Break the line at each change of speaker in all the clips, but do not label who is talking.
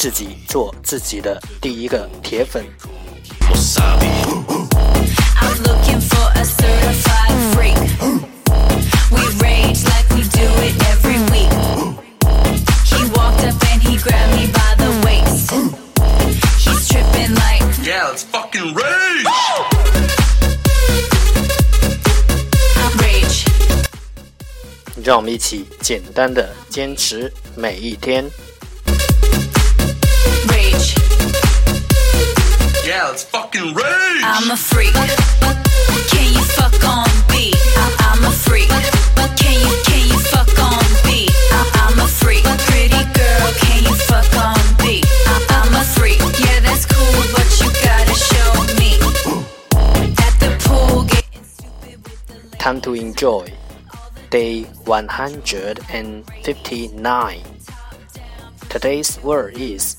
自己做自己的第一个铁粉。让我们一起简单的坚持每一天。Yeah, let fucking rage. I'm a freak. Can you fuck on beat? I- am a freak. Can you can you fuck on beat? I- am a freak. Pretty girl, can you fuck on beat? I- am a freak. Yeah, that's cool, but you gotta show me. At the pool, Time to enjoy. Day 159. Today's word is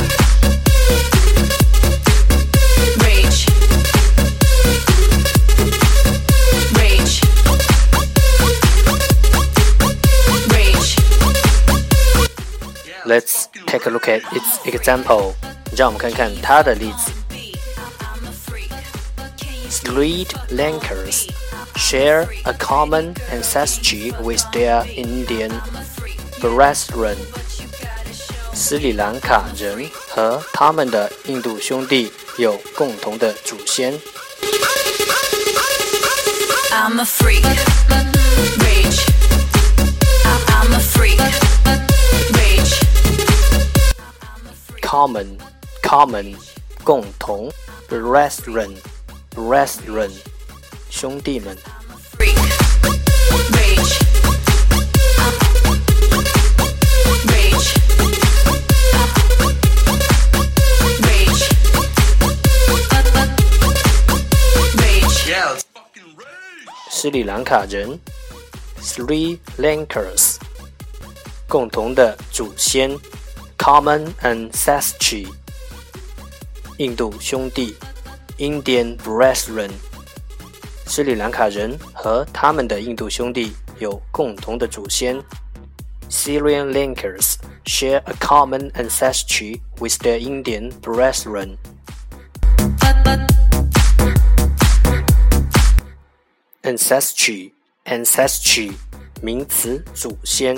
Let's take a look at its example. 让我们看看它的例子。Street Lankers share a common ancestry with their Indian brethren. 斯里兰卡人和他们的印度兄弟有共同的祖先。I'm a freak, rage. I'm a freak. Common, common, 共同。Restaurant, restaurant, 兄弟们。r a rage, rage, rage, 斯里兰卡人。Sri Lankers, 共同的祖先。Common ancestry，印度兄弟，Indian brethren，斯里兰卡人和他们的印度兄弟有共同的祖先。Sri y a n l i n k e r s share a common ancestry with their Indian brethren. Ancestry, ancestry，名词，祖先。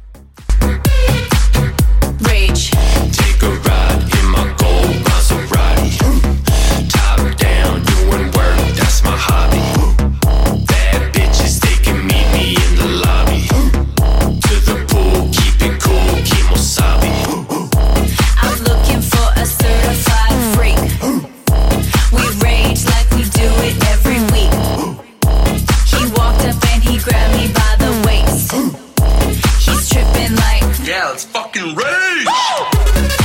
fucking rage.